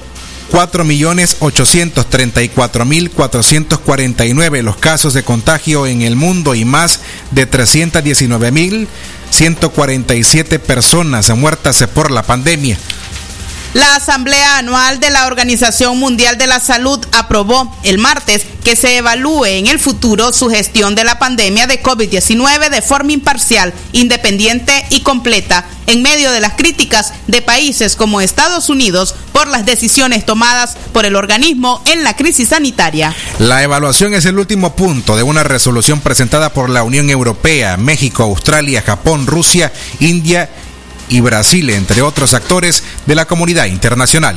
4.834.449 los casos de contagio en el mundo y más de 319.000 147 personas muertas por la pandemia. La Asamblea Anual de la Organización Mundial de la Salud aprobó el martes que se evalúe en el futuro su gestión de la pandemia de COVID-19 de forma imparcial, independiente y completa, en medio de las críticas de países como Estados Unidos por las decisiones tomadas por el organismo en la crisis sanitaria. La evaluación es el último punto de una resolución presentada por la Unión Europea, México, Australia, Japón, Rusia, India y Brasil, entre otros actores de la comunidad internacional.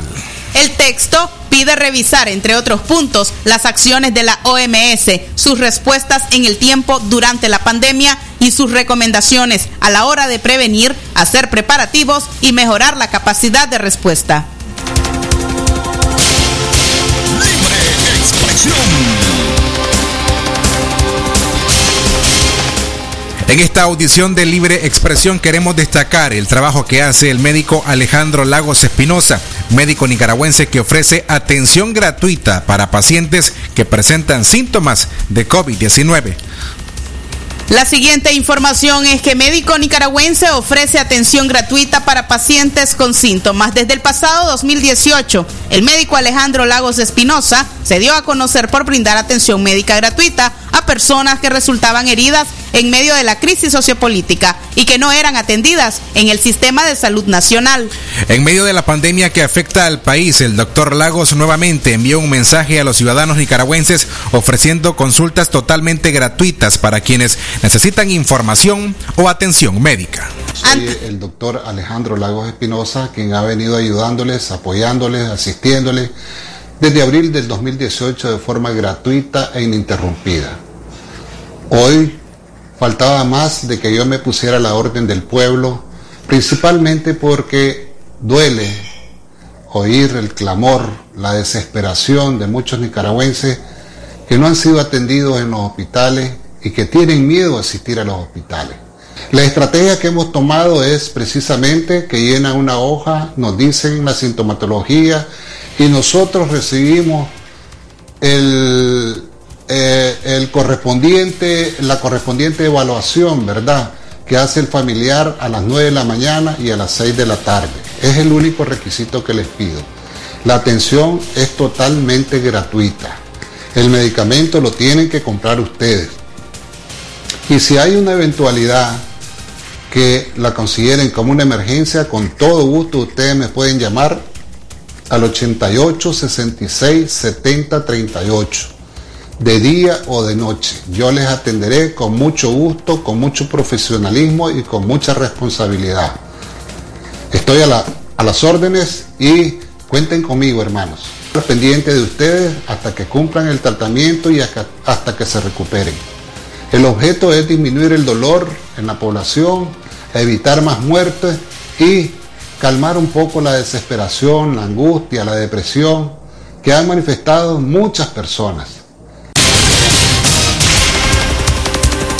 El texto pide revisar, entre otros puntos, las acciones de la OMS, sus respuestas en el tiempo durante la pandemia y sus recomendaciones a la hora de prevenir, hacer preparativos y mejorar la capacidad de respuesta. Libre expresión. En esta audición de libre expresión queremos destacar el trabajo que hace el médico Alejandro Lagos Espinosa, médico nicaragüense que ofrece atención gratuita para pacientes que presentan síntomas de COVID-19. La siguiente información es que médico nicaragüense ofrece atención gratuita para pacientes con síntomas. Desde el pasado 2018, el médico Alejandro Lagos Espinosa se dio a conocer por brindar atención médica gratuita a personas que resultaban heridas en medio de la crisis sociopolítica y que no eran atendidas en el sistema de salud nacional. En medio de la pandemia que afecta al país, el doctor Lagos nuevamente envió un mensaje a los ciudadanos nicaragüenses ofreciendo consultas totalmente gratuitas para quienes necesitan información o atención médica. Soy el doctor Alejandro Lagos Espinosa, quien ha venido ayudándoles, apoyándoles, asistiéndoles desde abril del 2018 de forma gratuita e ininterrumpida. Hoy faltaba más de que yo me pusiera la orden del pueblo, principalmente porque duele oír el clamor, la desesperación de muchos nicaragüenses que no han sido atendidos en los hospitales y que tienen miedo a asistir a los hospitales. La estrategia que hemos tomado es precisamente que llenan una hoja, nos dicen la sintomatología y nosotros recibimos el, eh, el correspondiente, la correspondiente evaluación, ¿verdad? Que hace el familiar a las 9 de la mañana y a las 6 de la tarde. Es el único requisito que les pido. La atención es totalmente gratuita. El medicamento lo tienen que comprar ustedes. Y si hay una eventualidad que la consideren como una emergencia, con todo gusto ustedes me pueden llamar al 88 66 70 38, de día o de noche. Yo les atenderé con mucho gusto, con mucho profesionalismo y con mucha responsabilidad. Estoy a, a las órdenes y cuenten conmigo, hermanos. Pendiente de ustedes hasta que cumplan el tratamiento y hasta, hasta que se recuperen. El objeto es disminuir el dolor en la población, evitar más muertes y calmar un poco la desesperación, la angustia, la depresión que han manifestado muchas personas.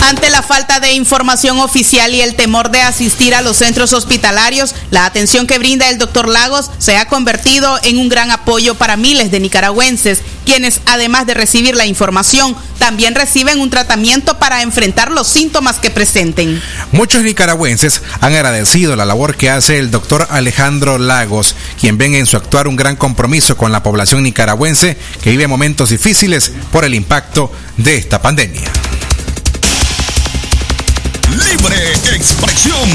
Ante la falta de información oficial y el temor de asistir a los centros hospitalarios, la atención que brinda el doctor Lagos se ha convertido en un gran apoyo para miles de nicaragüenses, quienes además de recibir la información, también reciben un tratamiento para enfrentar los síntomas que presenten. Muchos nicaragüenses han agradecido la labor que hace el doctor Alejandro Lagos, quien ven en su actuar un gran compromiso con la población nicaragüense que vive momentos difíciles por el impacto de esta pandemia. Expresión.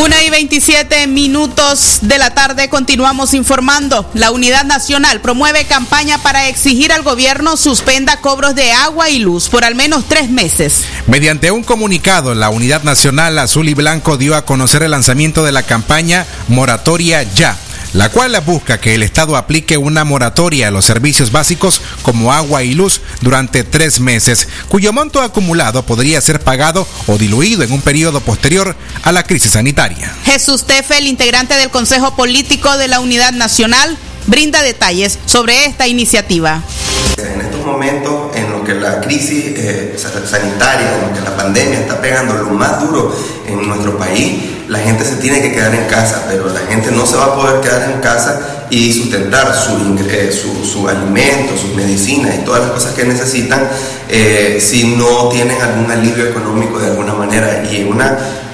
Una y 27 minutos de la tarde continuamos informando. La Unidad Nacional promueve campaña para exigir al gobierno suspenda cobros de agua y luz por al menos tres meses. Mediante un comunicado, la Unidad Nacional Azul y Blanco dio a conocer el lanzamiento de la campaña Moratoria Ya la cual busca que el Estado aplique una moratoria a los servicios básicos como agua y luz durante tres meses, cuyo monto acumulado podría ser pagado o diluido en un periodo posterior a la crisis sanitaria. Jesús Tefe, el integrante del Consejo Político de la Unidad Nacional, brinda detalles sobre esta iniciativa. En estos momentos en la crisis eh, sanitaria, en los que la pandemia está pegando lo más duro en nuestro país, la gente se tiene que quedar en casa, pero la gente no se va a poder quedar en casa y sustentar su, eh, su, alimento, sus medicinas y todas las cosas que necesitan eh, si no tienen algún alivio económico de alguna manera. Y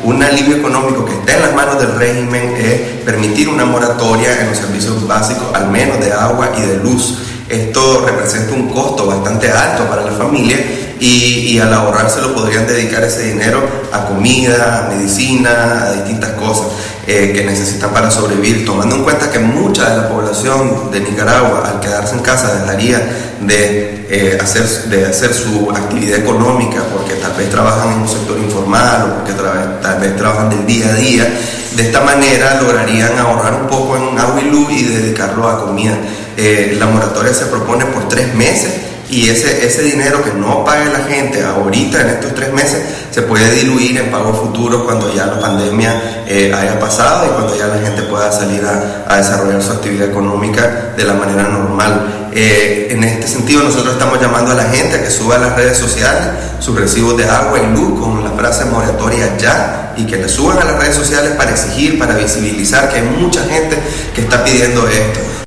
un alivio económico que esté en las manos del régimen es permitir una moratoria en los servicios básicos, al menos de agua y de luz. Esto representa un costo bastante alto para la familia y, y, al ahorrárselo podrían dedicar ese dinero a comida, a medicina, a distintas cosas eh, que necesitan para sobrevivir, tomando en cuenta que mucha de la población de Nicaragua al quedarse en casa dejaría de, eh, hacer, de hacer su actividad económica porque tal vez trabajan en un sector informal o porque tal, tal vez trabajan del día a día. De esta manera lograrían ahorrar un poco en agua y luz y dedicarlo a comida. Eh, la moratoria se propone por tres meses y ese, ese dinero que no pague la gente ahorita en estos tres meses se puede diluir en pagos futuros cuando ya la pandemia eh, haya pasado y cuando ya la gente pueda salir a, desarrollar su actividad económica de la manera normal. Eh, en este sentido nosotros estamos llamando a la gente a que suba a las redes sociales sus recibos de agua y luz con la frase moratoria ya y que le suban a las redes sociales para exigir, para visibilizar que hay mucha gente que está pidiendo esto.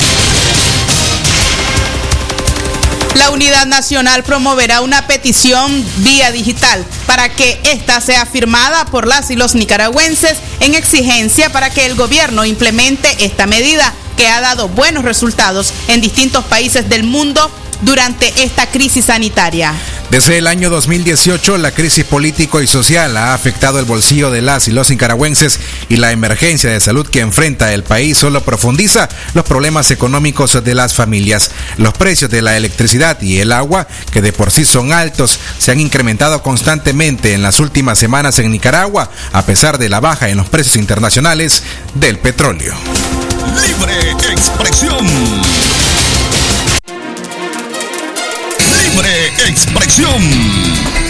La Unidad Nacional promoverá una petición vía digital para que ésta sea firmada por las y los nicaragüenses en exigencia para que el gobierno implemente esta medida que ha dado buenos resultados en distintos países del mundo durante esta crisis sanitaria. Desde el año 2018, la crisis político y social ha afectado el bolsillo de las y los nicaragüenses y la emergencia de salud que enfrenta el país solo profundiza los problemas económicos de las familias. Los precios de la electricidad y el agua, que de por sí son altos, se han incrementado constantemente en las últimas semanas en Nicaragua, a pesar de la baja en los precios internacionales del petróleo. Libre expresión. Expresión.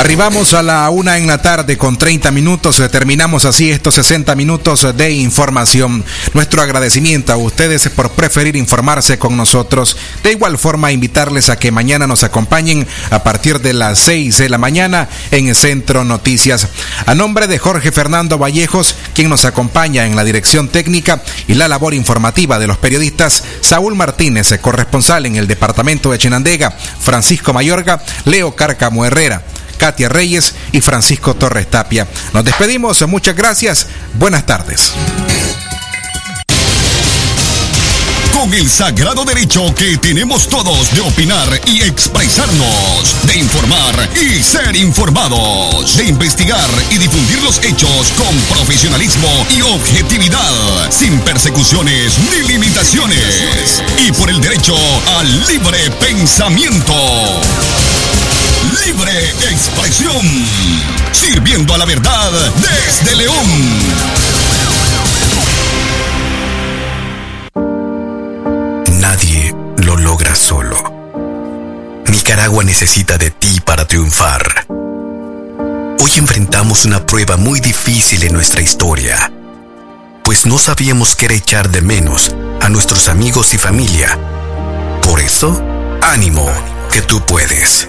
Arribamos a la una en la tarde con 30 minutos. Terminamos así estos 60 minutos de información. Nuestro agradecimiento a ustedes por preferir informarse con nosotros. De igual forma, invitarles a que mañana nos acompañen a partir de las 6 de la mañana en Centro Noticias. A nombre de Jorge Fernando Vallejos, quien nos acompaña en la dirección técnica y la labor informativa de los periodistas, Saúl Martínez, corresponsal en el departamento de Chinandega, Francisco Mayorga, Leo Cárcamo Herrera. Katia Reyes y Francisco Torres Tapia. Nos despedimos, muchas gracias, buenas tardes. Con el sagrado derecho que tenemos todos de opinar y expresarnos, de informar y ser informados, de investigar y difundir los hechos con profesionalismo y objetividad, sin persecuciones ni limitaciones, y por el derecho al libre pensamiento. Libre expresión, sirviendo a la verdad desde León. Nadie lo logra solo. Nicaragua necesita de ti para triunfar. Hoy enfrentamos una prueba muy difícil en nuestra historia, pues no sabíamos qué era echar de menos a nuestros amigos y familia. Por eso, ánimo, que tú puedes.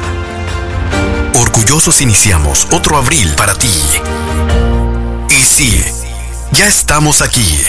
Orgullosos iniciamos otro abril para ti. Y sí, ya estamos aquí